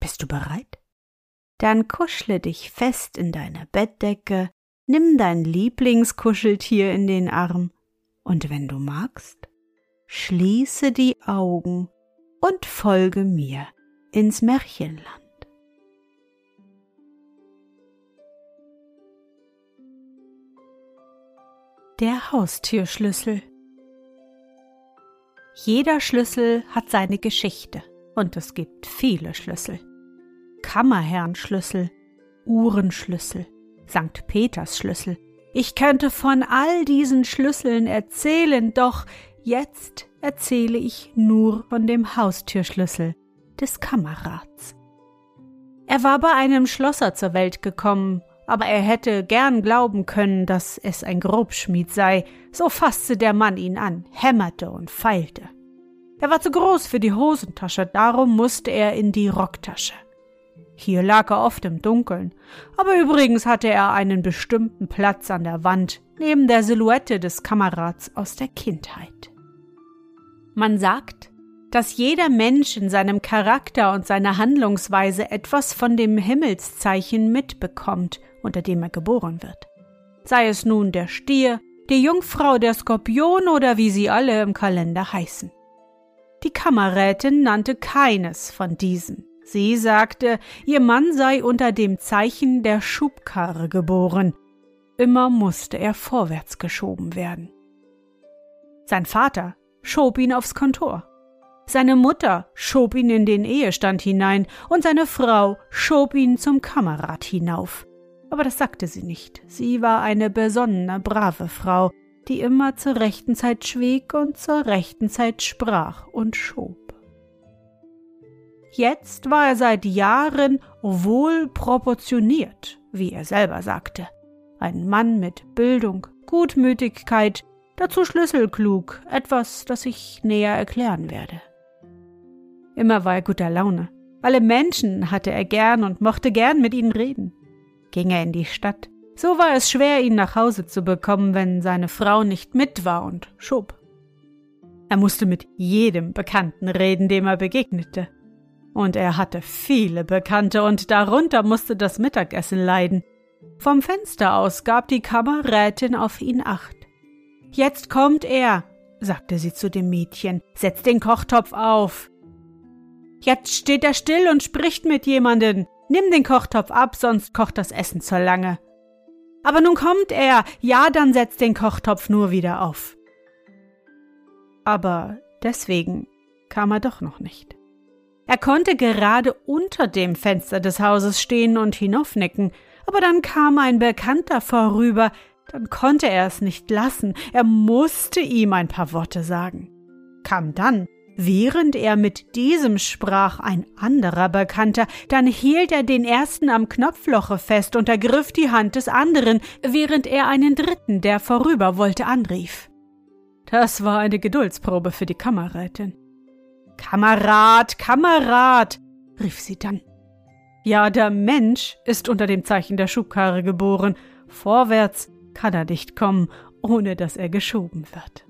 Bist du bereit? Dann kuschle dich fest in deine Bettdecke, nimm dein Lieblingskuscheltier in den Arm und wenn du magst, schließe die Augen und folge mir ins Märchenland. Der Haustürschlüssel Jeder Schlüssel hat seine Geschichte und es gibt viele Schlüssel. Kammerherrnschlüssel, Uhrenschlüssel, St. Petersschlüssel. Ich könnte von all diesen Schlüsseln erzählen, doch jetzt erzähle ich nur von dem Haustürschlüssel des Kammerrats. Er war bei einem Schlosser zur Welt gekommen, aber er hätte gern glauben können, dass es ein Grobschmied sei, so fasste der Mann ihn an, hämmerte und feilte. Er war zu groß für die Hosentasche, darum musste er in die Rocktasche. Hier lag er oft im Dunkeln, aber übrigens hatte er einen bestimmten Platz an der Wand, neben der Silhouette des Kamerats aus der Kindheit. Man sagt, dass jeder Mensch in seinem Charakter und seiner Handlungsweise etwas von dem Himmelszeichen mitbekommt, unter dem er geboren wird. Sei es nun der Stier, die Jungfrau, der Skorpion oder wie sie alle im Kalender heißen. Die Kammerrätin nannte keines von diesen. Sie sagte, ihr Mann sei unter dem Zeichen der Schubkarre geboren. Immer musste er vorwärts geschoben werden. Sein Vater schob ihn aufs Kontor. Seine Mutter schob ihn in den Ehestand hinein und seine Frau schob ihn zum Kammerrat hinauf. Aber das sagte sie nicht. Sie war eine besonnene, brave Frau, die immer zur rechten Zeit schwieg und zur rechten Zeit sprach und schob. Jetzt war er seit Jahren wohl proportioniert, wie er selber sagte. Ein Mann mit Bildung, Gutmütigkeit, dazu schlüsselklug, etwas, das ich näher erklären werde. Immer war er guter Laune. Alle Menschen hatte er gern und mochte gern mit ihnen reden. Ging er in die Stadt, so war es schwer, ihn nach Hause zu bekommen, wenn seine Frau nicht mit war und schob. Er musste mit jedem Bekannten reden, dem er begegnete. Und er hatte viele Bekannte, und darunter musste das Mittagessen leiden. Vom Fenster aus gab die Kammerrätin auf ihn acht. Jetzt kommt er, sagte sie zu dem Mädchen, setz den Kochtopf auf. Jetzt steht er still und spricht mit jemanden. Nimm den Kochtopf ab, sonst kocht das Essen zu lange. Aber nun kommt er. Ja, dann setzt den Kochtopf nur wieder auf. Aber deswegen kam er doch noch nicht. Er konnte gerade unter dem Fenster des Hauses stehen und hinaufnicken, aber dann kam ein Bekannter vorüber, dann konnte er es nicht lassen, er musste ihm ein paar Worte sagen. Kam dann Während er mit diesem sprach ein anderer Bekannter, dann hielt er den ersten am Knopfloche fest und ergriff die Hand des anderen, während er einen dritten, der vorüber wollte, anrief. Das war eine Geduldsprobe für die Kammerrätin. Kamerad, Kamerad, rief sie dann. Ja, der Mensch ist unter dem Zeichen der Schubkarre geboren. Vorwärts kann er nicht kommen, ohne dass er geschoben wird.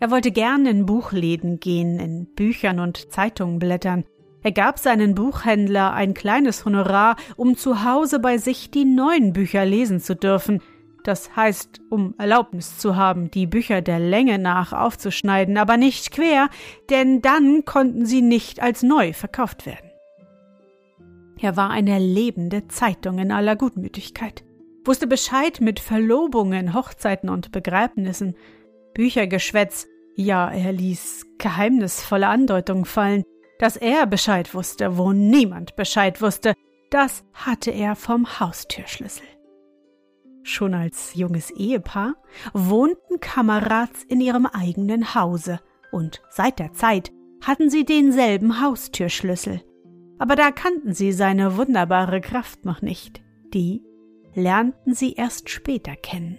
Er wollte gern in Buchläden gehen, in Büchern und Zeitungen blättern. Er gab seinen Buchhändler ein kleines Honorar, um zu Hause bei sich die neuen Bücher lesen zu dürfen. Das heißt, um Erlaubnis zu haben, die Bücher der Länge nach aufzuschneiden, aber nicht quer, denn dann konnten sie nicht als neu verkauft werden. Er war eine lebende Zeitung in aller Gutmütigkeit, wusste Bescheid mit Verlobungen, Hochzeiten und Begräbnissen, Büchergeschwätz, ja, er ließ geheimnisvolle Andeutungen fallen, dass er Bescheid wusste, wo niemand Bescheid wusste, das hatte er vom Haustürschlüssel. Schon als junges Ehepaar wohnten Kamerats in ihrem eigenen Hause und seit der Zeit hatten sie denselben Haustürschlüssel. Aber da kannten sie seine wunderbare Kraft noch nicht. Die lernten sie erst später kennen.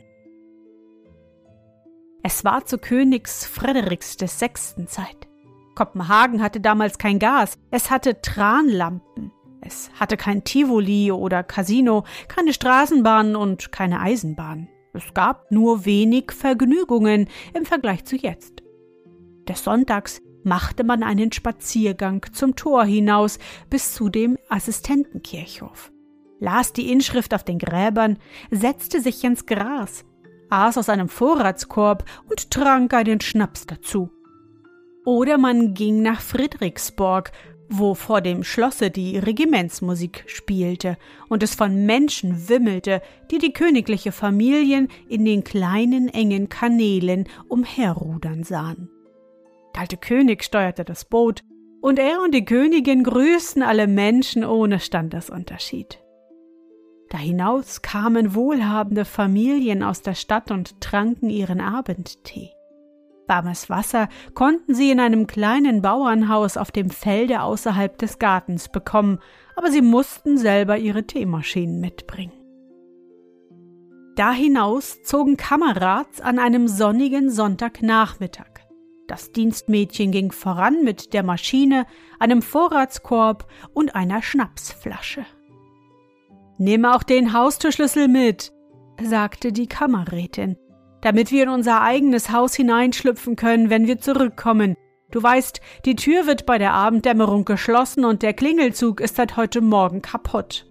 Es war zu Königs Frederiks des Sechsten Zeit. Kopenhagen hatte damals kein Gas, es hatte Tranlampen. Es hatte kein Tivoli oder Casino, keine Straßenbahn und keine Eisenbahn. Es gab nur wenig Vergnügungen im Vergleich zu jetzt. Des Sonntags machte man einen Spaziergang zum Tor hinaus bis zu dem Assistentenkirchhof, las die Inschrift auf den Gräbern, setzte sich ins Gras, aß aus einem Vorratskorb und trank einen Schnaps dazu. Oder man ging nach Friedrichsborg wo vor dem Schlosse die Regimentsmusik spielte und es von Menschen wimmelte, die die königliche Familien in den kleinen engen Kanälen umherrudern sahen. Der alte König steuerte das Boot, und er und die Königin grüßten alle Menschen ohne Standesunterschied. Da hinaus kamen wohlhabende Familien aus der Stadt und tranken ihren Abendtee. Warmes Wasser konnten sie in einem kleinen Bauernhaus auf dem Felde außerhalb des Gartens bekommen, aber sie mussten selber ihre Teemaschinen mitbringen. Da hinaus zogen Kamerats an einem sonnigen Sonntagnachmittag. Das Dienstmädchen ging voran mit der Maschine, einem Vorratskorb und einer Schnapsflasche. Nimm auch den Haustürschlüssel mit, sagte die Kammerrätin damit wir in unser eigenes Haus hineinschlüpfen können, wenn wir zurückkommen. Du weißt, die Tür wird bei der Abenddämmerung geschlossen und der Klingelzug ist seit heute Morgen kaputt.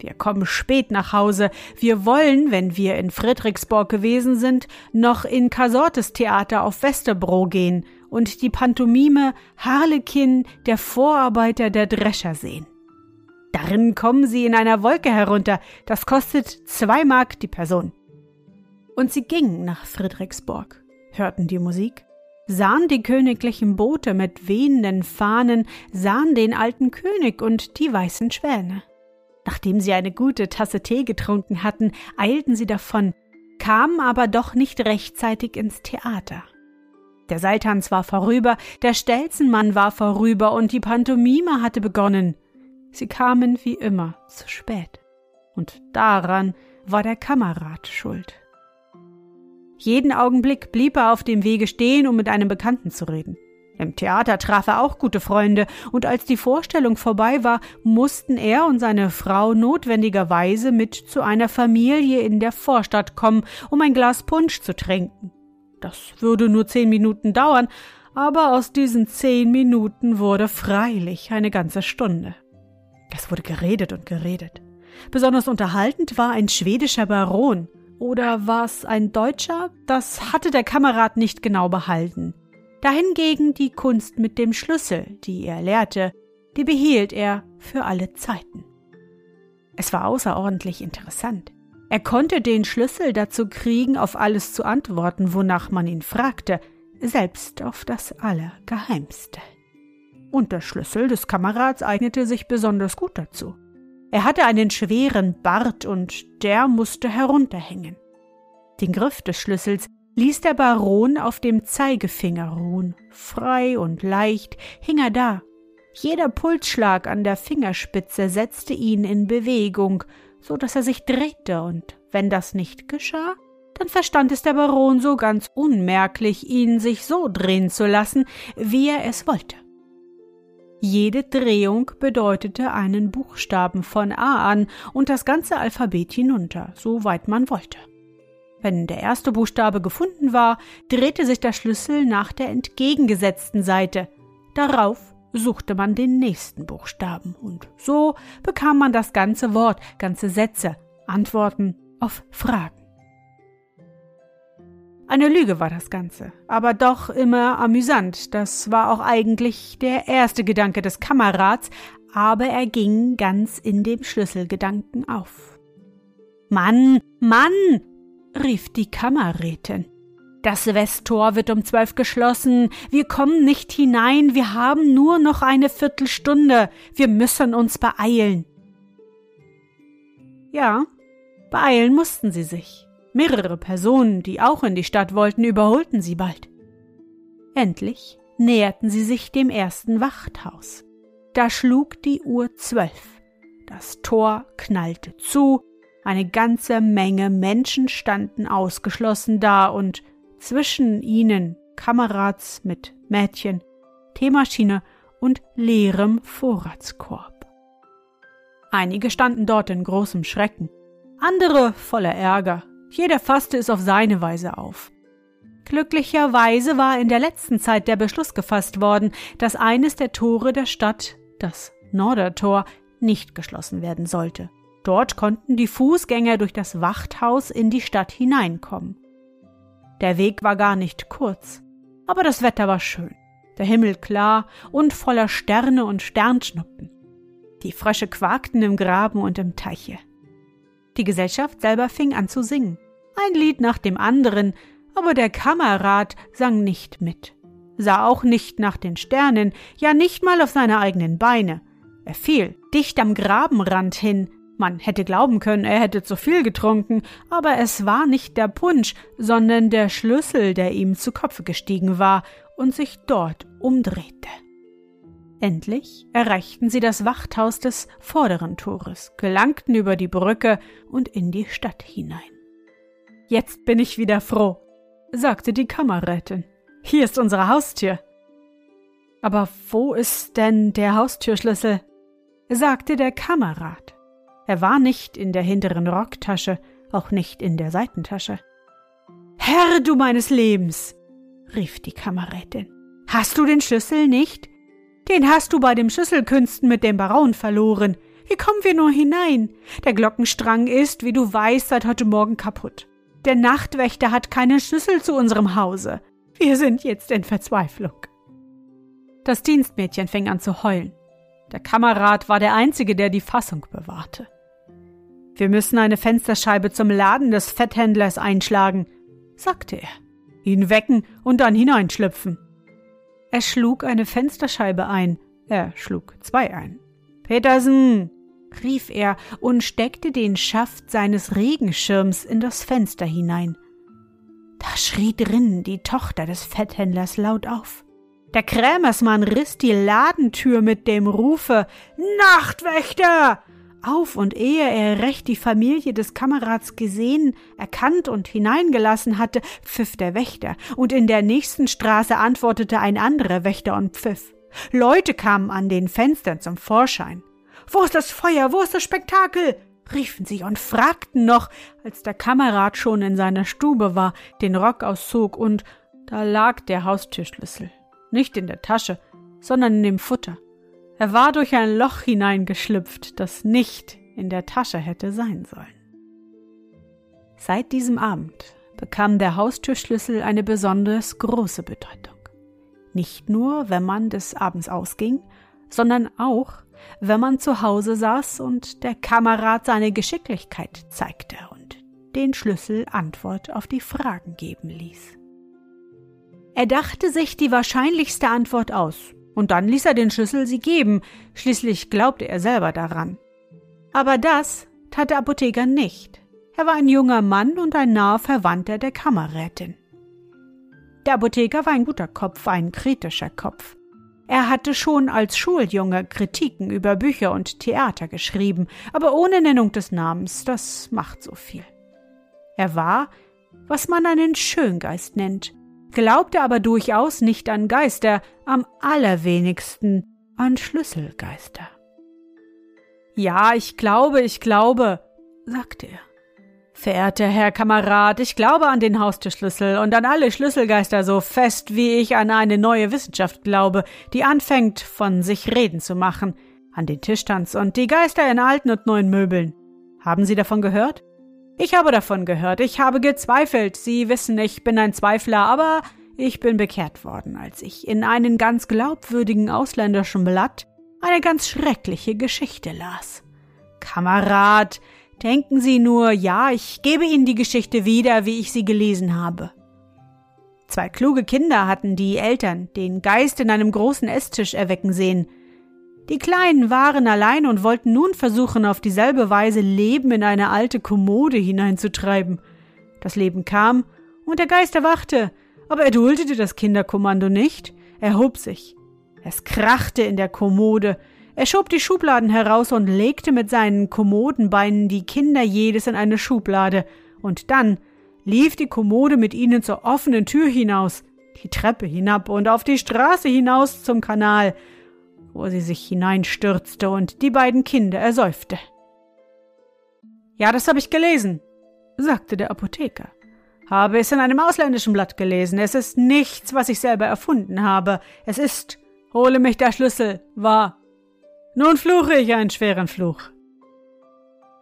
Wir kommen spät nach Hause. Wir wollen, wenn wir in Friedrichsborg gewesen sind, noch in Casortes Theater auf Westerbro gehen und die Pantomime Harlekin, der Vorarbeiter der Drescher sehen. Darin kommen sie in einer Wolke herunter. Das kostet zwei Mark die Person. Und sie gingen nach Friedrichsburg, hörten die Musik, sahen die königlichen Boote mit wehenden Fahnen, sahen den alten König und die weißen Schwäne. Nachdem sie eine gute Tasse Tee getrunken hatten, eilten sie davon, kamen aber doch nicht rechtzeitig ins Theater. Der Seiltanz war vorüber, der Stelzenmann war vorüber und die Pantomime hatte begonnen. Sie kamen wie immer zu spät. Und daran war der Kamerad schuld. Jeden Augenblick blieb er auf dem Wege stehen, um mit einem Bekannten zu reden. Im Theater traf er auch gute Freunde, und als die Vorstellung vorbei war, mussten er und seine Frau notwendigerweise mit zu einer Familie in der Vorstadt kommen, um ein Glas Punsch zu trinken. Das würde nur zehn Minuten dauern, aber aus diesen zehn Minuten wurde freilich eine ganze Stunde. Es wurde geredet und geredet. Besonders unterhaltend war ein schwedischer Baron, oder war es ein Deutscher? Das hatte der Kamerad nicht genau behalten. Dahingegen die Kunst mit dem Schlüssel, die er lehrte, die behielt er für alle Zeiten. Es war außerordentlich interessant. Er konnte den Schlüssel dazu kriegen, auf alles zu antworten, wonach man ihn fragte, selbst auf das Allergeheimste. Und der Schlüssel des Kamerads eignete sich besonders gut dazu. Er hatte einen schweren Bart und der musste herunterhängen. Den Griff des Schlüssels ließ der Baron auf dem Zeigefinger ruhen. Frei und leicht hing er da. Jeder Pulsschlag an der Fingerspitze setzte ihn in Bewegung, so dass er sich drehte, und wenn das nicht geschah, dann verstand es der Baron so ganz unmerklich, ihn sich so drehen zu lassen, wie er es wollte. Jede Drehung bedeutete einen Buchstaben von A an und das ganze Alphabet hinunter, so weit man wollte. Wenn der erste Buchstabe gefunden war, drehte sich der Schlüssel nach der entgegengesetzten Seite. Darauf suchte man den nächsten Buchstaben und so bekam man das ganze Wort, ganze Sätze, Antworten auf Fragen. Eine Lüge war das Ganze, aber doch immer amüsant. Das war auch eigentlich der erste Gedanke des Kamerats, aber er ging ganz in dem Schlüsselgedanken auf. Mann, Mann, rief die Kammerrätin. Das Westtor wird um zwölf geschlossen. Wir kommen nicht hinein. Wir haben nur noch eine Viertelstunde. Wir müssen uns beeilen. Ja, beeilen mussten sie sich. Mehrere Personen, die auch in die Stadt wollten, überholten sie bald. Endlich näherten sie sich dem ersten Wachthaus. Da schlug die Uhr zwölf. Das Tor knallte zu, eine ganze Menge Menschen standen ausgeschlossen da und zwischen ihnen Kamerats mit Mädchen, Teemaschine und leerem Vorratskorb. Einige standen dort in großem Schrecken, andere voller Ärger, jeder fasste es auf seine Weise auf. Glücklicherweise war in der letzten Zeit der Beschluss gefasst worden, dass eines der Tore der Stadt, das Nordertor, nicht geschlossen werden sollte. Dort konnten die Fußgänger durch das Wachthaus in die Stadt hineinkommen. Der Weg war gar nicht kurz, aber das Wetter war schön, der Himmel klar und voller Sterne und Sternschnuppen. Die Frösche quakten im Graben und im Teiche. Die Gesellschaft selber fing an zu singen. Ein Lied nach dem anderen, aber der Kammerrat sang nicht mit, sah auch nicht nach den Sternen, ja nicht mal auf seine eigenen Beine. Er fiel dicht am Grabenrand hin, man hätte glauben können, er hätte zu viel getrunken, aber es war nicht der Punsch, sondern der Schlüssel, der ihm zu Kopfe gestiegen war und sich dort umdrehte. Endlich erreichten sie das Wachthaus des vorderen Tores, gelangten über die Brücke und in die Stadt hinein. Jetzt bin ich wieder froh, sagte die Kammerrätin. Hier ist unsere Haustür. Aber wo ist denn der Haustürschlüssel? sagte der Kammerrat. Er war nicht in der hinteren Rocktasche, auch nicht in der Seitentasche. Herr du meines Lebens, rief die Kammerrätin, hast du den Schlüssel nicht? Den hast du bei dem Schlüsselkünsten mit dem Baron verloren. Wie kommen wir nur hinein? Der Glockenstrang ist, wie du weißt, seit heute Morgen kaputt. Der Nachtwächter hat keinen Schlüssel zu unserem Hause. Wir sind jetzt in Verzweiflung. Das Dienstmädchen fing an zu heulen. Der Kamerad war der Einzige, der die Fassung bewahrte. Wir müssen eine Fensterscheibe zum Laden des Fetthändlers einschlagen, sagte er, ihn wecken und dann hineinschlüpfen. Er schlug eine Fensterscheibe ein, er schlug zwei ein. Petersen, rief er und steckte den Schaft seines Regenschirms in das Fenster hinein. Da schrie drinnen die Tochter des Fetthändlers laut auf. Der Krämersmann riss die Ladentür mit dem Rufe Nachtwächter auf und ehe er recht die Familie des Kamerats gesehen, erkannt und hineingelassen hatte, pfiff der Wächter, und in der nächsten Straße antwortete ein anderer Wächter und pfiff. Leute kamen an den Fenstern zum Vorschein. Wo ist das Feuer? Wo ist das Spektakel? riefen sie und fragten noch, als der Kamerad schon in seiner Stube war, den Rock auszog und da lag der Haustürschlüssel. Nicht in der Tasche, sondern in dem Futter. Er war durch ein Loch hineingeschlüpft, das nicht in der Tasche hätte sein sollen. Seit diesem Abend bekam der Haustürschlüssel eine besonders große Bedeutung. Nicht nur, wenn man des Abends ausging, sondern auch, wenn man zu Hause saß und der Kamerad seine Geschicklichkeit zeigte und den Schlüssel Antwort auf die Fragen geben ließ. Er dachte sich die wahrscheinlichste Antwort aus und dann ließ er den Schlüssel sie geben, schließlich glaubte er selber daran. Aber das tat der Apotheker nicht. Er war ein junger Mann und ein naher Verwandter der Kammerrätin. Der Apotheker war ein guter Kopf, ein kritischer Kopf. Er hatte schon als Schuljunge Kritiken über Bücher und Theater geschrieben, aber ohne Nennung des Namens, das macht so viel. Er war, was man einen Schöngeist nennt, glaubte aber durchaus nicht an Geister, am allerwenigsten an Schlüsselgeister. Ja, ich glaube, ich glaube, sagte er. Verehrter Herr Kamerad, ich glaube an den Haustürschlüssel und an alle Schlüsselgeister so fest, wie ich an eine neue Wissenschaft glaube, die anfängt, von sich reden zu machen, an den Tischtanz und die Geister in alten und neuen Möbeln. Haben Sie davon gehört? Ich habe davon gehört, ich habe gezweifelt. Sie wissen, ich bin ein Zweifler, aber ich bin bekehrt worden, als ich in einen ganz glaubwürdigen ausländischen Blatt eine ganz schreckliche Geschichte las. Kamerad, denken Sie nur, ja, ich gebe Ihnen die Geschichte wieder, wie ich sie gelesen habe. Zwei kluge Kinder hatten die Eltern den Geist in einem großen Esstisch erwecken sehen. Die Kleinen waren allein und wollten nun versuchen, auf dieselbe Weise Leben in eine alte Kommode hineinzutreiben. Das Leben kam, und der Geist erwachte, aber er duldete das Kinderkommando nicht, er hob sich. Es krachte in der Kommode, er schob die Schubladen heraus und legte mit seinen Kommodenbeinen die Kinder jedes in eine Schublade, und dann lief die Kommode mit ihnen zur offenen Tür hinaus, die Treppe hinab und auf die Straße hinaus zum Kanal, wo sie sich hineinstürzte und die beiden Kinder ersäufte. Ja, das habe ich gelesen, sagte der Apotheker. Habe es in einem ausländischen Blatt gelesen. Es ist nichts, was ich selber erfunden habe. Es ist, hole mich der Schlüssel, wahr. Nun fluche ich einen schweren Fluch.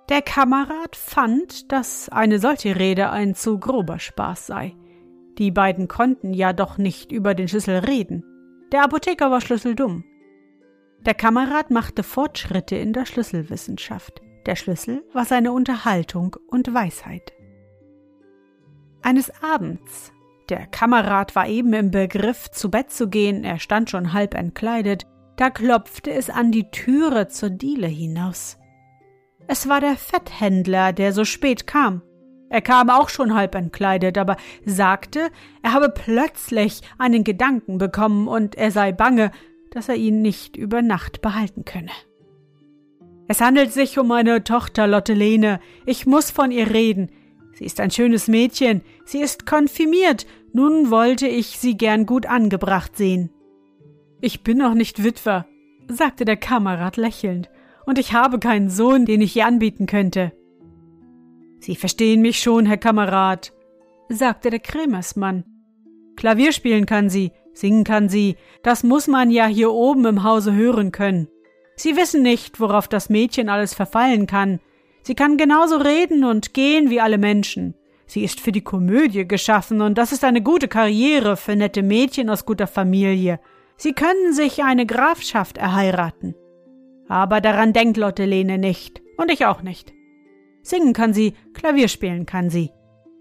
Der Kamerad fand, dass eine solche Rede ein zu grober Spaß sei. Die beiden konnten ja doch nicht über den Schlüssel reden. Der Apotheker war schlüsseldumm. Der Kamerad machte Fortschritte in der Schlüsselwissenschaft. Der Schlüssel war seine Unterhaltung und Weisheit. Eines Abends, der Kamerad war eben im Begriff, zu Bett zu gehen, er stand schon halb entkleidet, da klopfte es an die Türe zur Diele hinaus. Es war der Fetthändler, der so spät kam. Er kam auch schon halb entkleidet, aber sagte, er habe plötzlich einen Gedanken bekommen und er sei bange, dass er ihn nicht über Nacht behalten könne. Es handelt sich um meine Tochter Lottelene. Ich muss von ihr reden. Sie ist ein schönes Mädchen. Sie ist konfirmiert. Nun wollte ich sie gern gut angebracht sehen. Ich bin noch nicht Witwer, sagte der Kamerad lächelnd, und ich habe keinen Sohn, den ich ihr anbieten könnte. Sie verstehen mich schon, Herr Kamerad, sagte der Krämersmann. Klavier spielen kann sie, singen kann sie, das muss man ja hier oben im Hause hören können. Sie wissen nicht, worauf das Mädchen alles verfallen kann. Sie kann genauso reden und gehen wie alle Menschen. Sie ist für die Komödie geschaffen, und das ist eine gute Karriere für nette Mädchen aus guter Familie. Sie können sich eine Grafschaft erheiraten. Aber daran denkt Lotte Lene nicht, und ich auch nicht. Singen kann sie, Klavier spielen kann sie.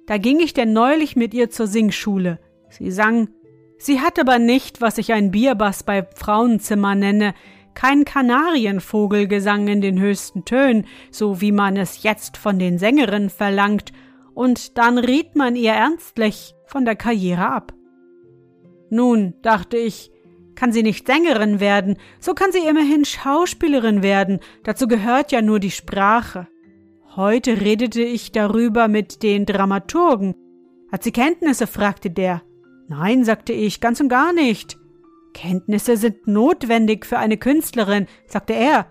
Da ging ich denn neulich mit ihr zur Singschule. Sie sang, sie hat aber nicht, was ich ein Bierbass bei Frauenzimmer nenne, kein Kanarienvogelgesang in den höchsten Tönen, so wie man es jetzt von den Sängerinnen verlangt, und dann riet man ihr ernstlich von der Karriere ab. Nun, dachte ich, kann sie nicht Sängerin werden, so kann sie immerhin Schauspielerin werden, dazu gehört ja nur die Sprache. Heute redete ich darüber mit den Dramaturgen. Hat sie Kenntnisse? fragte der. Nein, sagte ich, ganz und gar nicht. Kenntnisse sind notwendig für eine Künstlerin, sagte er.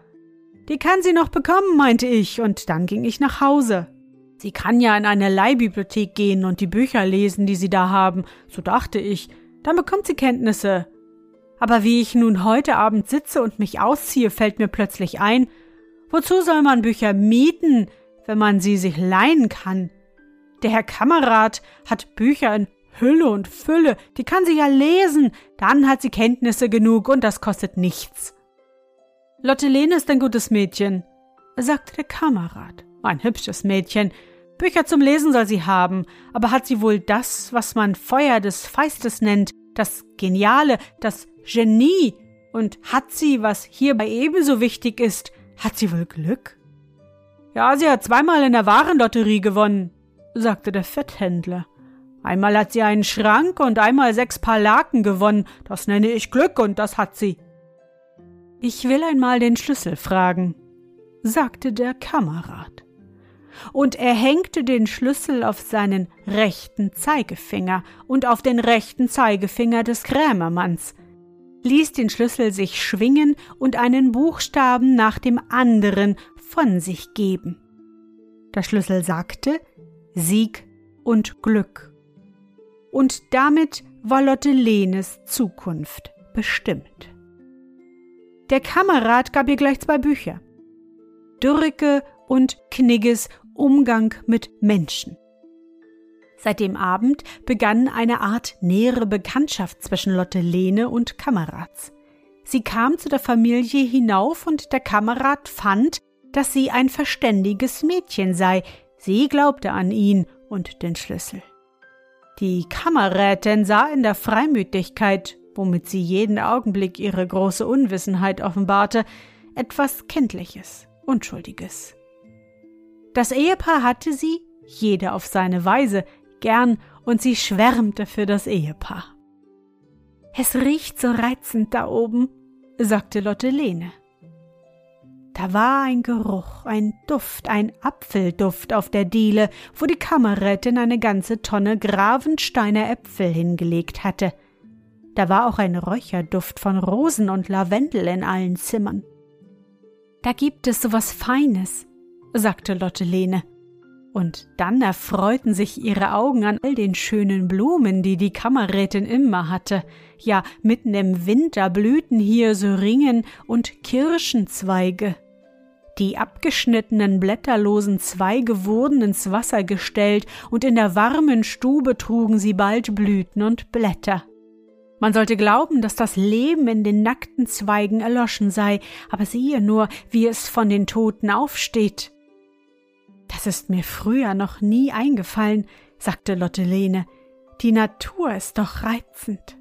Die kann sie noch bekommen, meinte ich, und dann ging ich nach Hause. Sie kann ja in eine Leihbibliothek gehen und die Bücher lesen, die sie da haben, so dachte ich. Dann bekommt sie Kenntnisse. Aber wie ich nun heute Abend sitze und mich ausziehe, fällt mir plötzlich ein, wozu soll man Bücher mieten, wenn man sie sich leihen kann? Der Herr Kamerad hat Bücher in Hülle und Fülle, die kann sie ja lesen, dann hat sie Kenntnisse genug und das kostet nichts. Lottelene ist ein gutes Mädchen, sagte der Kamerad. Ein hübsches Mädchen. Bücher zum Lesen soll sie haben, aber hat sie wohl das, was man Feuer des Feistes nennt, das Geniale, das Genie. Und hat sie, was hierbei ebenso wichtig ist, hat sie wohl Glück? Ja, sie hat zweimal in der Warenlotterie gewonnen, sagte der Fetthändler. Einmal hat sie einen Schrank und einmal sechs Paar Laken gewonnen. Das nenne ich Glück und das hat sie. Ich will einmal den Schlüssel fragen, sagte der Kamerad. Und er hängte den Schlüssel auf seinen rechten Zeigefinger und auf den rechten Zeigefinger des Krämermanns, ließ den Schlüssel sich schwingen und einen Buchstaben nach dem anderen von sich geben. Der Schlüssel sagte Sieg und Glück. Und damit war Lotte Lenes Zukunft bestimmt. Der Kamerad gab ihr gleich zwei Bücher. Dürricke und Knigges Umgang mit Menschen. Seit dem Abend begann eine Art nähere Bekanntschaft zwischen Lotte Lene und Kamerats. Sie kam zu der Familie hinauf und der Kamerad fand, dass sie ein verständiges Mädchen sei. Sie glaubte an ihn und den Schlüssel. Die Kammerrätin sah in der Freimütigkeit, womit sie jeden Augenblick ihre große Unwissenheit offenbarte, etwas Kindliches, Unschuldiges. Das Ehepaar hatte sie, jeder auf seine Weise, gern und sie schwärmte für das Ehepaar. Es riecht so reizend da oben, sagte Lotte Lene. Da war ein Geruch, ein Duft, ein Apfelduft auf der Diele, wo die Kammerrätin eine ganze Tonne Gravensteiner Äpfel hingelegt hatte. Da war auch ein Räucherduft von Rosen und Lavendel in allen Zimmern. Da gibt es so was Feines, sagte Lotte Lene. Und dann erfreuten sich ihre Augen an all den schönen Blumen, die die Kammerrätin immer hatte. Ja, mitten im Winter blühten hier Syringen und Kirschenzweige. Die abgeschnittenen blätterlosen Zweige wurden ins Wasser gestellt, und in der warmen Stube trugen sie bald Blüten und Blätter. Man sollte glauben, dass das Leben in den nackten Zweigen erloschen sei, aber siehe nur, wie es von den Toten aufsteht. Das ist mir früher noch nie eingefallen, sagte Lotte Lene. Die Natur ist doch reizend.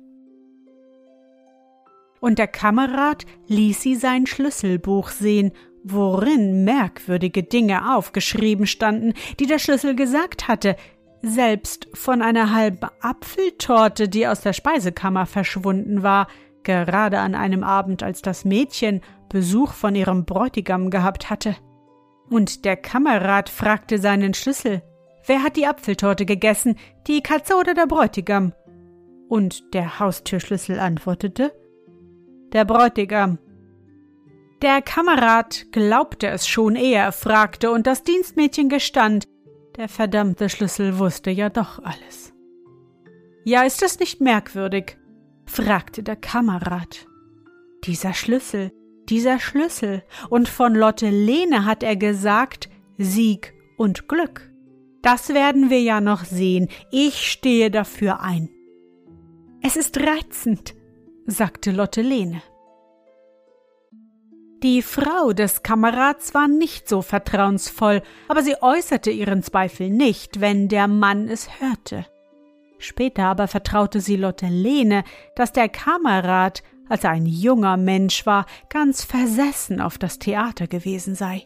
Und der Kamerad ließ sie sein Schlüsselbuch sehen worin merkwürdige Dinge aufgeschrieben standen, die der Schlüssel gesagt hatte, selbst von einer halben Apfeltorte, die aus der Speisekammer verschwunden war, gerade an einem Abend, als das Mädchen Besuch von ihrem Bräutigam gehabt hatte. Und der Kamerad fragte seinen Schlüssel, wer hat die Apfeltorte gegessen, die Katze oder der Bräutigam? Und der Haustürschlüssel antwortete, der Bräutigam. Der Kamerad glaubte es schon, ehe er fragte, und das Dienstmädchen gestand, der verdammte Schlüssel wusste ja doch alles. Ja, ist es nicht merkwürdig? fragte der Kamerad. Dieser Schlüssel, dieser Schlüssel, und von Lotte Lene hat er gesagt Sieg und Glück. Das werden wir ja noch sehen. Ich stehe dafür ein. Es ist reizend, sagte Lotte Lene. Die Frau des Kamerads war nicht so vertrauensvoll, aber sie äußerte ihren Zweifel nicht, wenn der Mann es hörte. Später aber vertraute sie Lotte Lene, dass der Kamerad, als er ein junger Mensch war, ganz versessen auf das Theater gewesen sei.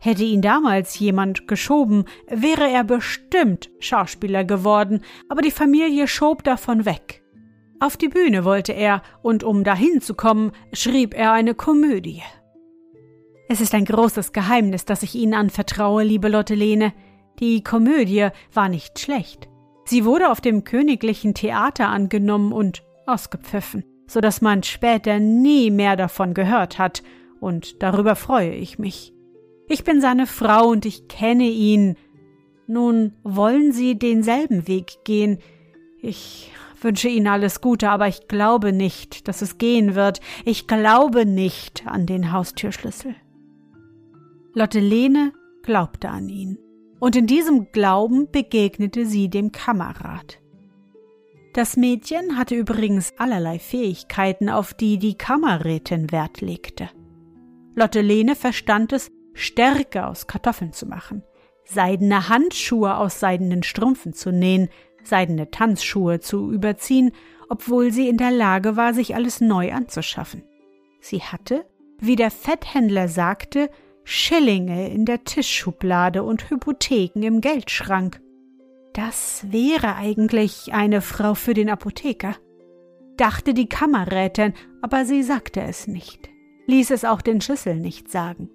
Hätte ihn damals jemand geschoben, wäre er bestimmt Schauspieler geworden, aber die Familie schob davon weg. Auf die Bühne wollte er, und um dahin zu kommen, schrieb er eine Komödie. Es ist ein großes Geheimnis, das ich Ihnen anvertraue, liebe Lotte Lene. Die Komödie war nicht schlecht. Sie wurde auf dem Königlichen Theater angenommen und ausgepfiffen, so dass man später nie mehr davon gehört hat, und darüber freue ich mich. Ich bin seine Frau und ich kenne ihn. Nun wollen Sie denselben Weg gehen. Ich wünsche Ihnen alles Gute, aber ich glaube nicht, dass es gehen wird. Ich glaube nicht an den Haustürschlüssel. Lotte Lene glaubte an ihn, und in diesem Glauben begegnete sie dem Kamerad. Das Mädchen hatte übrigens allerlei Fähigkeiten, auf die die Kammerrätin Wert legte. Lotte Lene verstand es, Stärke aus Kartoffeln zu machen, seidene Handschuhe aus seidenen Strümpfen zu nähen, seidene Tanzschuhe zu überziehen, obwohl sie in der Lage war, sich alles neu anzuschaffen. Sie hatte, wie der Fetthändler sagte, Schillinge in der Tischschublade und Hypotheken im Geldschrank. Das wäre eigentlich eine Frau für den Apotheker, dachte die Kammerrätin, aber sie sagte es nicht, ließ es auch den Schlüssel nicht sagen.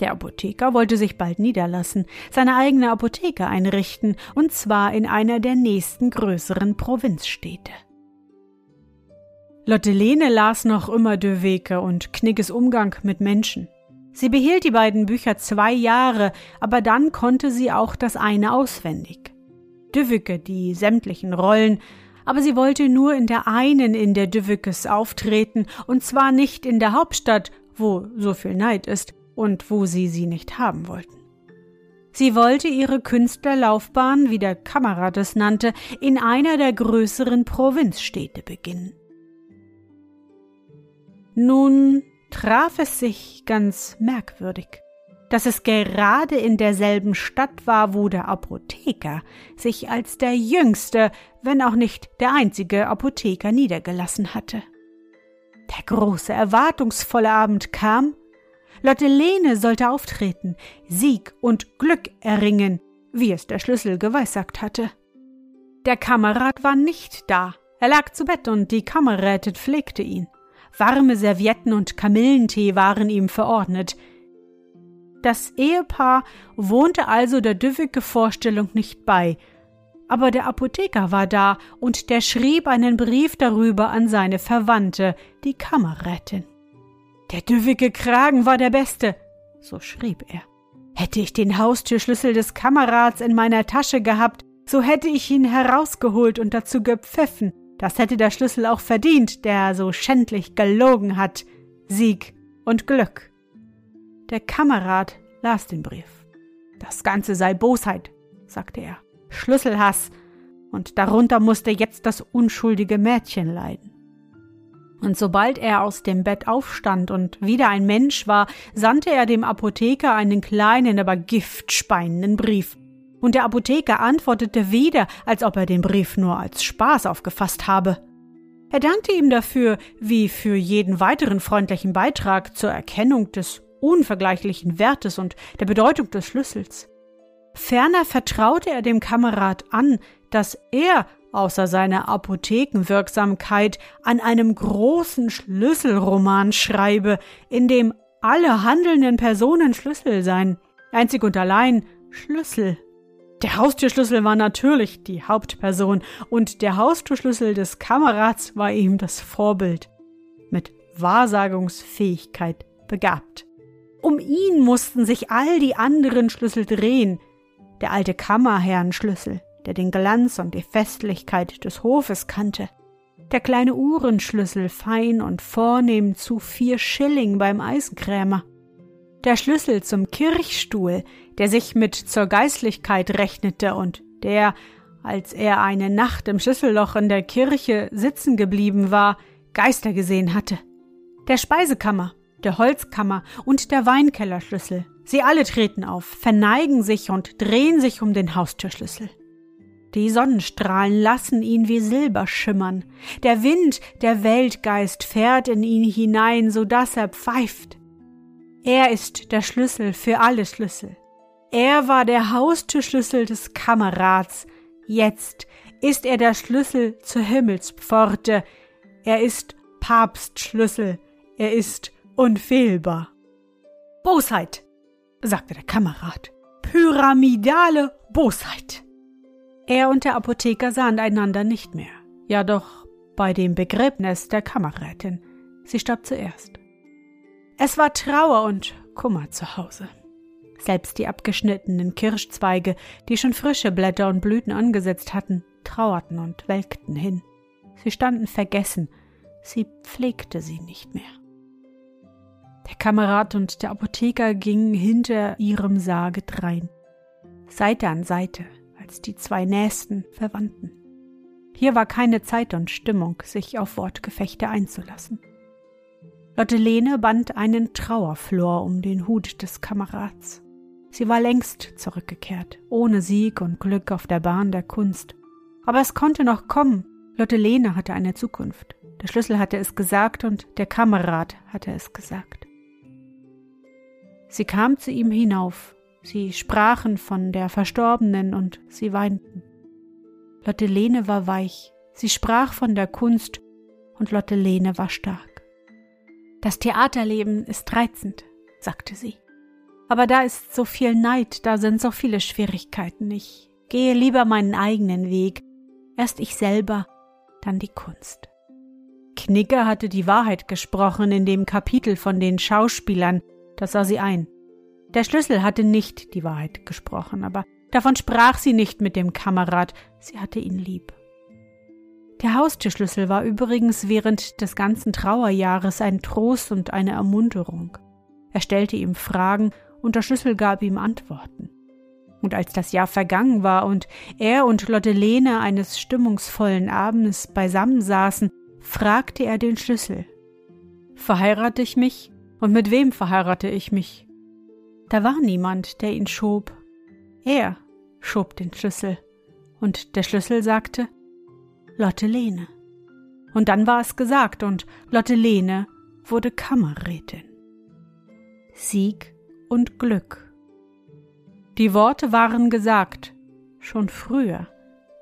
Der Apotheker wollte sich bald niederlassen, seine eigene Apotheke einrichten, und zwar in einer der nächsten größeren Provinzstädte. Lotte Lene las noch immer De Weke und Knigges Umgang mit Menschen. Sie behielt die beiden Bücher zwei Jahre, aber dann konnte sie auch das eine auswendig. Düwicke die sämtlichen Rollen, aber sie wollte nur in der einen in der Düwickes auftreten, und zwar nicht in der Hauptstadt, wo so viel Neid ist und wo sie sie nicht haben wollten. Sie wollte ihre Künstlerlaufbahn, wie der Kamerad es nannte, in einer der größeren Provinzstädte beginnen. Nun traf es sich ganz merkwürdig, dass es gerade in derselben Stadt war, wo der Apotheker sich als der jüngste, wenn auch nicht der einzige Apotheker niedergelassen hatte. Der große, erwartungsvolle Abend kam, Lotte Lene sollte auftreten, Sieg und Glück erringen, wie es der Schlüssel geweissagt hatte. Der Kamerad war nicht da. Er lag zu Bett und die Kammerrätin pflegte ihn. Warme Servietten und Kamillentee waren ihm verordnet. Das Ehepaar wohnte also der düffige Vorstellung nicht bei, aber der Apotheker war da und der schrieb einen Brief darüber an seine Verwandte, die Kammerrätin. Der düffige Kragen war der beste, so schrieb er. Hätte ich den Haustürschlüssel des Kamerats in meiner Tasche gehabt, so hätte ich ihn herausgeholt und dazu gepfiffen. Das hätte der Schlüssel auch verdient, der so schändlich gelogen hat. Sieg und Glück. Der Kamerad las den Brief. Das Ganze sei Bosheit, sagte er, Schlüsselhass, und darunter musste jetzt das unschuldige Mädchen leiden. Und sobald er aus dem Bett aufstand und wieder ein Mensch war, sandte er dem Apotheker einen kleinen, aber giftspeienden Brief. Und der Apotheker antwortete wieder, als ob er den Brief nur als Spaß aufgefasst habe. Er dankte ihm dafür, wie für jeden weiteren freundlichen Beitrag zur Erkennung des unvergleichlichen Wertes und der Bedeutung des Schlüssels. Ferner vertraute er dem Kamerad an, dass er außer seiner Apothekenwirksamkeit an einem großen Schlüsselroman schreibe, in dem alle handelnden Personen Schlüssel seien, einzig und allein Schlüssel. Der Haustürschlüssel war natürlich die Hauptperson und der Haustürschlüssel des Kamerads war ihm das Vorbild, mit Wahrsagungsfähigkeit begabt. Um ihn mussten sich all die anderen Schlüssel drehen, der alte Kammerherrenschlüssel, der den Glanz und die Festlichkeit des Hofes kannte, der kleine Uhrenschlüssel fein und vornehm zu vier Schilling beim Eisenkrämer, der Schlüssel zum Kirchstuhl, der sich mit zur Geistlichkeit rechnete und der, als er eine Nacht im Schlüsselloch in der Kirche sitzen geblieben war, Geister gesehen hatte, der Speisekammer, der Holzkammer und der Weinkellerschlüssel. Sie alle treten auf, verneigen sich und drehen sich um den Haustürschlüssel. Die Sonnenstrahlen lassen ihn wie Silber schimmern. Der Wind, der Weltgeist fährt in ihn hinein, so dass er pfeift. Er ist der Schlüssel für alle Schlüssel. Er war der Haustürschlüssel des Kamerats. Jetzt ist er der Schlüssel zur Himmelspforte. Er ist Papstschlüssel. Er ist unfehlbar. Bosheit, sagte der Kamerad. Pyramidale Bosheit. Er und der Apotheker sahen einander nicht mehr. Ja doch, bei dem Begräbnis der Kammerrätin. Sie starb zuerst. Es war Trauer und Kummer zu Hause. Selbst die abgeschnittenen Kirschzweige, die schon frische Blätter und Blüten angesetzt hatten, trauerten und welkten hin. Sie standen vergessen, sie pflegte sie nicht mehr. Der Kamerad und der Apotheker gingen hinter ihrem Sarge drein, Seite an Seite, als die zwei nächsten Verwandten. Hier war keine Zeit und Stimmung, sich auf Wortgefechte einzulassen. Lotte Lene band einen Trauerflor um den Hut des Kamerads. Sie war längst zurückgekehrt, ohne Sieg und Glück auf der Bahn der Kunst. Aber es konnte noch kommen. Lotte Lene hatte eine Zukunft. Der Schlüssel hatte es gesagt und der Kamerad hatte es gesagt. Sie kam zu ihm hinauf, Sie sprachen von der Verstorbenen und sie weinten. Lotte Lene war weich, sie sprach von der Kunst und Lotte Lene war stark. Das Theaterleben ist reizend, sagte sie. Aber da ist so viel Neid, da sind so viele Schwierigkeiten. Ich gehe lieber meinen eigenen Weg. Erst ich selber, dann die Kunst. Knicker hatte die Wahrheit gesprochen in dem Kapitel von den Schauspielern, das sah sie ein. Der Schlüssel hatte nicht die Wahrheit gesprochen, aber davon sprach sie nicht mit dem Kamerad, sie hatte ihn lieb. Der Haustürschlüssel war übrigens während des ganzen Trauerjahres ein Trost und eine Ermunterung. Er stellte ihm Fragen und der Schlüssel gab ihm Antworten. Und als das Jahr vergangen war und er und Lotte Lene eines stimmungsvollen Abends beisammen saßen, fragte er den Schlüssel. verheirate ich mich? Und mit wem verheirate ich mich? Da war niemand, der ihn schob. Er schob den Schlüssel. Und der Schlüssel sagte, Lotte Lene. Und dann war es gesagt und Lotte Lene wurde Kammerrätin. Sieg und Glück. Die Worte waren gesagt, schon früher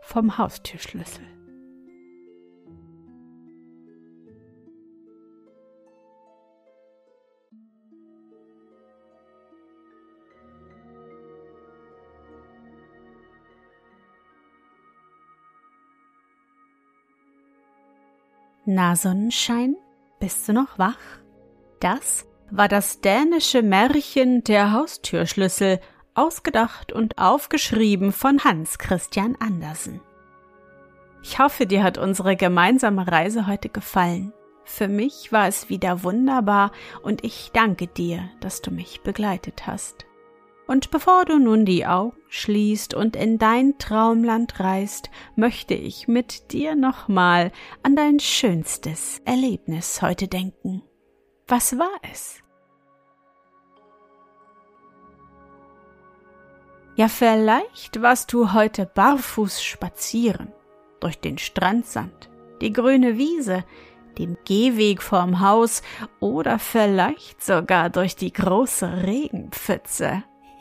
vom Haustürschlüssel. Na Sonnenschein, bist du noch wach? Das war das dänische Märchen der Haustürschlüssel, ausgedacht und aufgeschrieben von Hans Christian Andersen. Ich hoffe, dir hat unsere gemeinsame Reise heute gefallen. Für mich war es wieder wunderbar und ich danke dir, dass du mich begleitet hast. Und bevor du nun die Augen schließt und in dein Traumland reist, möchte ich mit dir nochmal an dein schönstes Erlebnis heute denken. Was war es? Ja, vielleicht warst du heute barfuß spazieren durch den Strandsand, die grüne Wiese, den Gehweg vorm Haus oder vielleicht sogar durch die große Regenpfütze.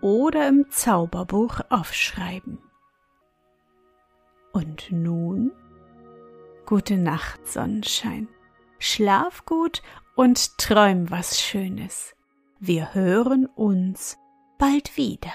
oder im Zauberbuch aufschreiben. Und nun? Gute Nacht, Sonnenschein. Schlaf gut und träum was Schönes. Wir hören uns bald wieder.